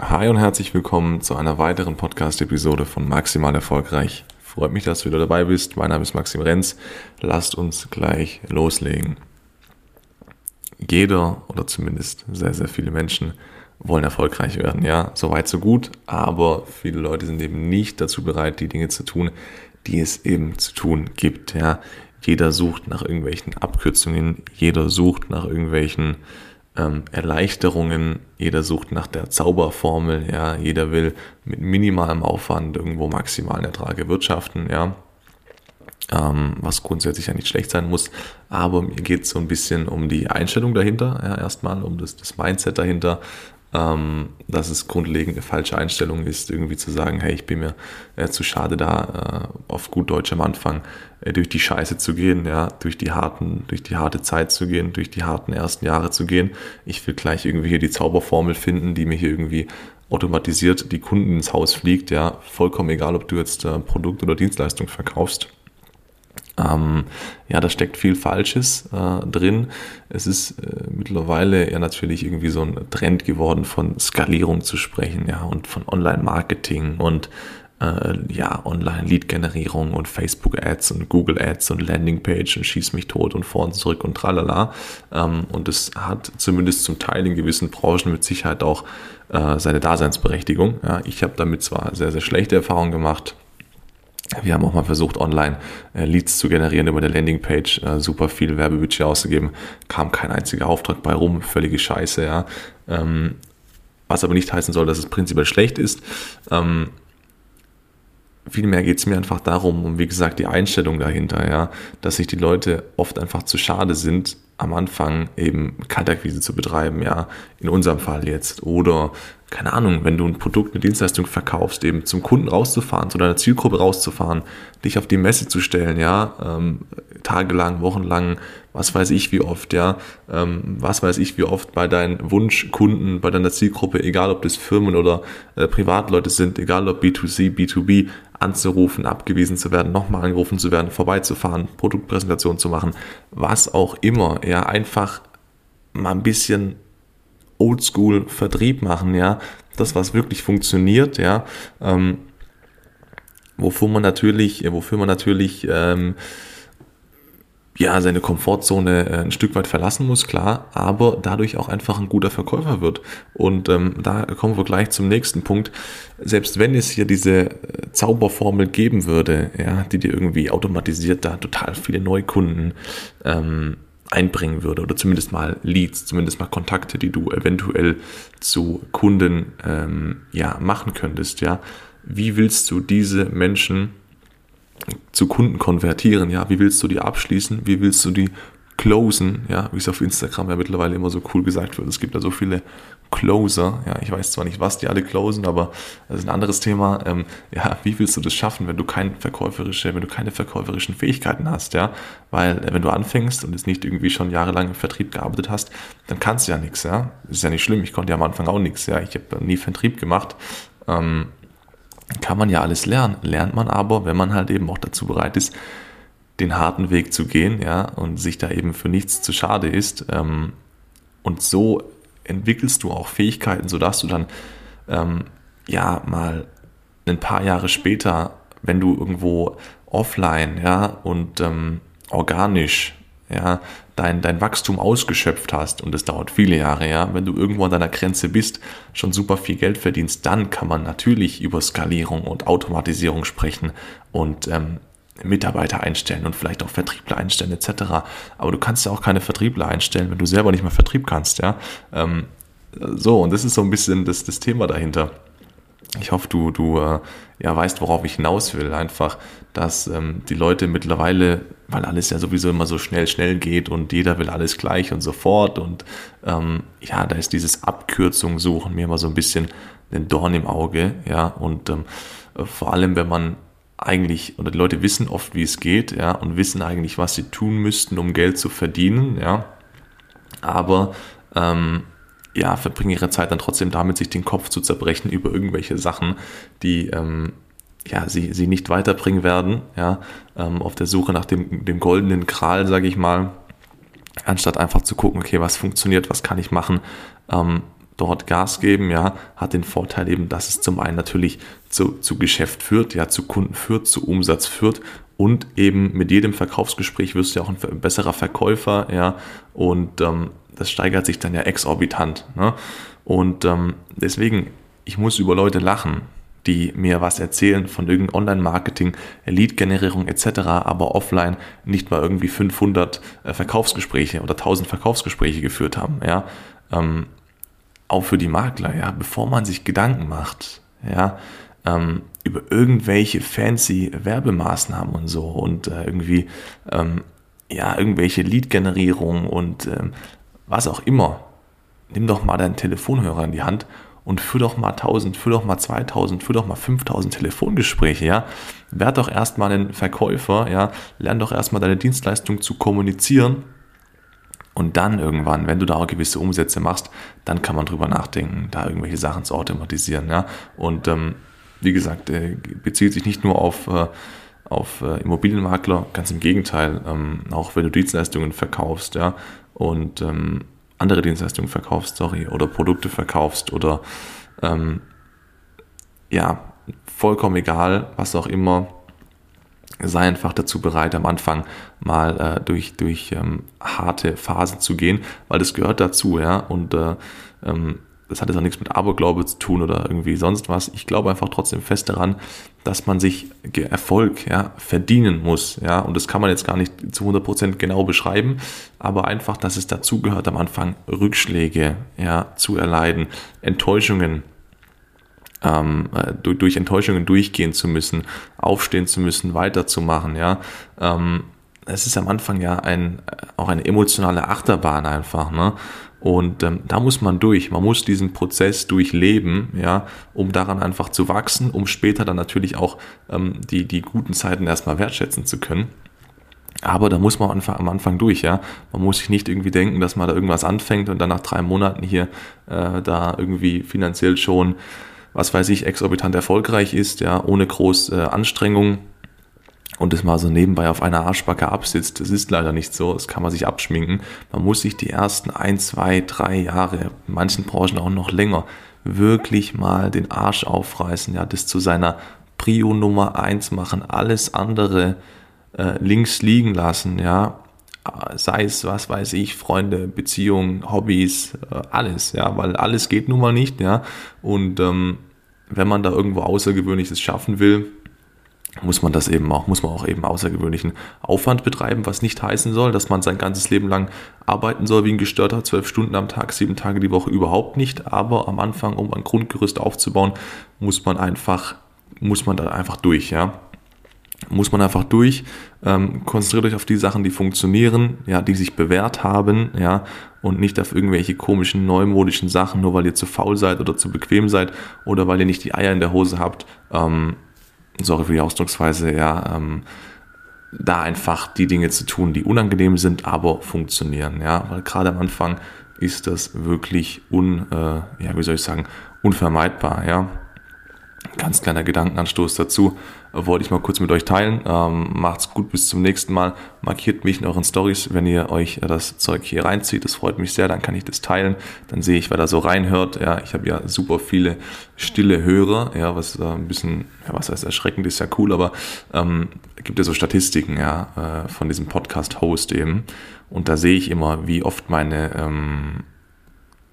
Hi und herzlich willkommen zu einer weiteren Podcast-Episode von Maximal Erfolgreich. Freut mich, dass du wieder dabei bist. Mein Name ist Maxim Renz. Lasst uns gleich loslegen. Jeder oder zumindest sehr, sehr viele Menschen wollen erfolgreich werden. Ja, so weit, so gut. Aber viele Leute sind eben nicht dazu bereit, die Dinge zu tun, die es eben zu tun gibt. Ja, jeder sucht nach irgendwelchen Abkürzungen. Jeder sucht nach irgendwelchen ähm, Erleichterungen, jeder sucht nach der Zauberformel, ja, jeder will mit minimalem Aufwand irgendwo maximalen Ertrag erwirtschaften, ja, ähm, was grundsätzlich ja nicht schlecht sein muss, aber mir geht es so ein bisschen um die Einstellung dahinter, ja, erstmal, um das, das Mindset dahinter, ähm, dass es grundlegend eine falsche Einstellung ist, irgendwie zu sagen, hey, ich bin mir äh, zu schade da, äh, auf gut Deutsch am Anfang äh, durch die Scheiße zu gehen, ja, durch die harten, durch die harte Zeit zu gehen, durch die harten ersten Jahre zu gehen. Ich will gleich irgendwie hier die Zauberformel finden, die mir hier irgendwie automatisiert die Kunden ins Haus fliegt, ja, vollkommen egal, ob du jetzt äh, Produkt oder Dienstleistung verkaufst. Ähm, ja, da steckt viel Falsches äh, drin. Es ist äh, mittlerweile ja natürlich irgendwie so ein Trend geworden, von Skalierung zu sprechen, ja, und von Online-Marketing und äh, ja, Online-Lead-Generierung und Facebook-Ads und Google-Ads und Landing-Page und schieß mich tot und vor und zurück und tralala. Ähm, und es hat zumindest zum Teil in gewissen Branchen mit Sicherheit auch äh, seine Daseinsberechtigung. Ja, ich habe damit zwar sehr, sehr schlechte Erfahrungen gemacht, wir haben auch mal versucht, online äh, Leads zu generieren über der Landingpage, äh, super viel Werbebudget auszugeben, kam kein einziger Auftrag bei rum, völlige Scheiße, ja. Ähm, was aber nicht heißen soll, dass es prinzipiell schlecht ist. Ähm, vielmehr geht es mir einfach darum, um wie gesagt die Einstellung dahinter, ja, dass sich die Leute oft einfach zu schade sind, am Anfang eben Kaltakquise zu betreiben, ja, in unserem Fall jetzt. Oder, keine Ahnung, wenn du ein Produkt, eine Dienstleistung verkaufst, eben zum Kunden rauszufahren, zu deiner Zielgruppe rauszufahren, dich auf die Messe zu stellen, ja, ähm, tagelang, wochenlang, was weiß ich wie oft, ja, ähm, was weiß ich wie oft bei deinen Wunschkunden, bei deiner Zielgruppe, egal ob das Firmen oder äh, Privatleute sind, egal ob B2C, B2B, anzurufen, abgewiesen zu werden, nochmal angerufen zu werden, vorbeizufahren, Produktpräsentation zu machen, was auch immer, ja, einfach mal ein bisschen Oldschool Vertrieb machen, ja, das, was wirklich funktioniert, ja, ähm, wofür man natürlich, wofür man natürlich ähm, ja, seine Komfortzone äh, ein Stück weit verlassen muss, klar, aber dadurch auch einfach ein guter Verkäufer wird. Und ähm, da kommen wir gleich zum nächsten Punkt. Selbst wenn es hier diese äh, Zauberformel geben würde, ja, die dir irgendwie automatisiert da total viele Neukunden ähm, einbringen würde oder zumindest mal Leads, zumindest mal Kontakte, die du eventuell zu Kunden ähm, ja machen könntest, ja. Wie willst du diese Menschen zu Kunden konvertieren, ja, wie willst du die abschließen, wie willst du die closen, ja, wie es auf Instagram ja mittlerweile immer so cool gesagt wird. Es gibt da so viele Closer, ja, ich weiß zwar nicht, was die alle closen, aber das ist ein anderes Thema. Ähm, ja, wie willst du das schaffen, wenn du keine verkäuferische, wenn du keine verkäuferischen Fähigkeiten hast, ja? Weil äh, wenn du anfängst und es nicht irgendwie schon jahrelang im Vertrieb gearbeitet hast, dann kannst du ja nichts, ja. Ist ja nicht schlimm, ich konnte ja am Anfang auch nichts, ja. Ich habe nie Vertrieb gemacht. Ähm, kann man ja alles lernen. Lernt man aber, wenn man halt eben auch dazu bereit ist, den harten Weg zu gehen, ja, und sich da eben für nichts zu schade ist. Ähm, und so entwickelst du auch Fähigkeiten, sodass du dann ähm, ja mal ein paar Jahre später, wenn du irgendwo offline, ja, und ähm, organisch ja, dein, dein Wachstum ausgeschöpft hast, und es dauert viele Jahre, ja, wenn du irgendwo an deiner Grenze bist, schon super viel Geld verdienst, dann kann man natürlich über Skalierung und Automatisierung sprechen und ähm, Mitarbeiter einstellen und vielleicht auch Vertriebler einstellen etc. Aber du kannst ja auch keine Vertriebler einstellen, wenn du selber nicht mehr Vertrieb kannst, ja. Ähm, so, und das ist so ein bisschen das, das Thema dahinter ich hoffe, du, du äh, ja, weißt, worauf ich hinaus will. Einfach, dass ähm, die Leute mittlerweile, weil alles ja sowieso immer so schnell, schnell geht und jeder will alles gleich und sofort. Und ähm, ja, da ist dieses Abkürzung suchen mir immer so ein bisschen den Dorn im Auge. Ja, und ähm, vor allem, wenn man eigentlich, oder die Leute wissen oft, wie es geht, ja, und wissen eigentlich, was sie tun müssten, um Geld zu verdienen, ja. Aber ähm, ja, verbringen ihre Zeit dann trotzdem damit, sich den Kopf zu zerbrechen über irgendwelche Sachen, die ähm, ja, sie, sie nicht weiterbringen werden, ja, ähm, auf der Suche nach dem, dem goldenen Kral, sage ich mal, anstatt einfach zu gucken, okay, was funktioniert, was kann ich machen, ähm, dort Gas geben, ja, hat den Vorteil eben, dass es zum einen natürlich zu, zu Geschäft führt, ja, zu Kunden führt, zu Umsatz führt und eben mit jedem Verkaufsgespräch wirst du ja auch ein besserer Verkäufer, ja, und ähm, das steigert sich dann ja exorbitant. Ne? Und ähm, deswegen, ich muss über Leute lachen, die mir was erzählen von irgendeinem Online-Marketing, Lead-Generierung etc., aber offline nicht mal irgendwie 500 äh, Verkaufsgespräche oder 1000 Verkaufsgespräche geführt haben. Ja? Ähm, auch für die Makler, ja, bevor man sich Gedanken macht, ja, ähm, über irgendwelche fancy Werbemaßnahmen und so und äh, irgendwie ähm, ja irgendwelche Lead-Generierung und ähm, was auch immer. Nimm doch mal deinen Telefonhörer in die Hand und führ doch mal 1000, führ doch mal 2000, führ doch mal 5000 Telefongespräche, ja. Werd doch erstmal ein Verkäufer, ja. Lern doch erstmal deine Dienstleistung zu kommunizieren. Und dann irgendwann, wenn du da auch gewisse Umsätze machst, dann kann man drüber nachdenken, da irgendwelche Sachen zu automatisieren, ja. Und ähm, wie gesagt, bezieht sich nicht nur auf, äh, auf äh, Immobilienmakler, ganz im Gegenteil, ähm, auch wenn du Dienstleistungen verkaufst, ja, und ähm, andere Dienstleistungen verkaufst, sorry, oder Produkte verkaufst oder ähm, ja, vollkommen egal, was auch immer, sei einfach dazu bereit, am Anfang mal äh, durch, durch ähm, harte Phasen zu gehen, weil das gehört dazu, ja, und äh, ähm, das hat jetzt auch nichts mit Aberglaube zu tun oder irgendwie sonst was. Ich glaube einfach trotzdem fest daran, dass man sich Erfolg ja, verdienen muss. Ja, und das kann man jetzt gar nicht zu 100% genau beschreiben, aber einfach, dass es dazu gehört, am Anfang Rückschläge ja, zu erleiden, Enttäuschungen ähm, äh, durch, durch, Enttäuschungen durchgehen zu müssen, aufstehen zu müssen, weiterzumachen. Ja, ähm, es ist am Anfang ja ein, auch eine emotionale Achterbahn einfach. Ne? Und ähm, da muss man durch, man muss diesen Prozess durchleben, ja, um daran einfach zu wachsen, um später dann natürlich auch ähm, die, die guten Zeiten erstmal wertschätzen zu können. Aber da muss man einfach am Anfang durch, ja. Man muss sich nicht irgendwie denken, dass man da irgendwas anfängt und dann nach drei Monaten hier äh, da irgendwie finanziell schon, was weiß ich, exorbitant erfolgreich ist, ja, ohne groß äh, Anstrengung und das mal so nebenbei auf einer Arschbacke absitzt. Das ist leider nicht so, das kann man sich abschminken. Man muss sich die ersten ein, zwei, drei Jahre, in manchen Branchen auch noch länger, wirklich mal den Arsch aufreißen, ja, das zu seiner Prio Nummer eins machen, alles andere äh, links liegen lassen, ja, sei es, was weiß ich, Freunde, Beziehungen, Hobbys, äh, alles, ja, weil alles geht nun mal nicht, ja, und ähm, wenn man da irgendwo Außergewöhnliches schaffen will, muss man das eben auch, muss man auch eben außergewöhnlichen Aufwand betreiben, was nicht heißen soll, dass man sein ganzes Leben lang arbeiten soll wie ein Gestörter, zwölf Stunden am Tag, sieben Tage die Woche überhaupt nicht. Aber am Anfang, um ein Grundgerüst aufzubauen, muss man einfach, muss man da einfach durch, ja. Muss man einfach durch, ähm, konzentriert euch auf die Sachen, die funktionieren, ja, die sich bewährt haben, ja, und nicht auf irgendwelche komischen, neumodischen Sachen, nur weil ihr zu faul seid oder zu bequem seid oder weil ihr nicht die Eier in der Hose habt, ähm, sorry für die Ausdrucksweise, ja, ähm, da einfach die Dinge zu tun, die unangenehm sind, aber funktionieren, ja, weil gerade am Anfang ist das wirklich un, äh, ja, wie soll ich sagen, unvermeidbar, ja. Ganz kleiner Gedankenanstoß dazu wollte ich mal kurz mit euch teilen. Ähm, macht's gut, bis zum nächsten Mal. Markiert mich in euren Stories, wenn ihr euch das Zeug hier reinzieht. Das freut mich sehr, dann kann ich das teilen. Dann sehe ich, wer da so reinhört. Ja, ich habe ja super viele stille Hörer, ja, was äh, ein bisschen, ja, was heißt erschreckend, ist ja cool, aber ähm, gibt ja so Statistiken, ja, äh, von diesem Podcast-Host eben. Und da sehe ich immer, wie oft meine ähm,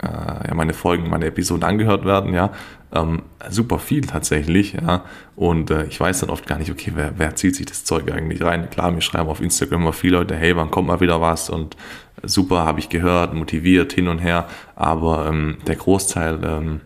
äh, ja, meine Folgen, meine Episoden angehört werden, ja, ähm, super viel tatsächlich, ja, und äh, ich weiß dann oft gar nicht, okay, wer, wer zieht sich das Zeug eigentlich rein? Klar, mir schreiben auf Instagram immer viele Leute, hey, wann kommt mal wieder was? Und super, habe ich gehört, motiviert, hin und her, aber ähm, der Großteil ähm,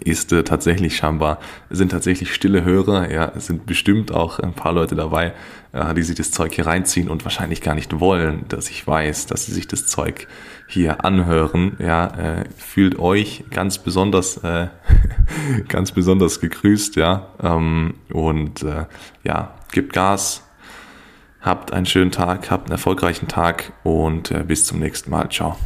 ist äh, tatsächlich scheinbar, sind tatsächlich stille Hörer, ja, es sind bestimmt auch ein paar Leute dabei, äh, die sich das Zeug hier reinziehen und wahrscheinlich gar nicht wollen, dass ich weiß, dass sie sich das Zeug hier anhören, ja, äh, fühlt euch ganz besonders, äh, ganz besonders gegrüßt, ja, ähm, und äh, ja, gebt Gas, habt einen schönen Tag, habt einen erfolgreichen Tag und äh, bis zum nächsten Mal, ciao.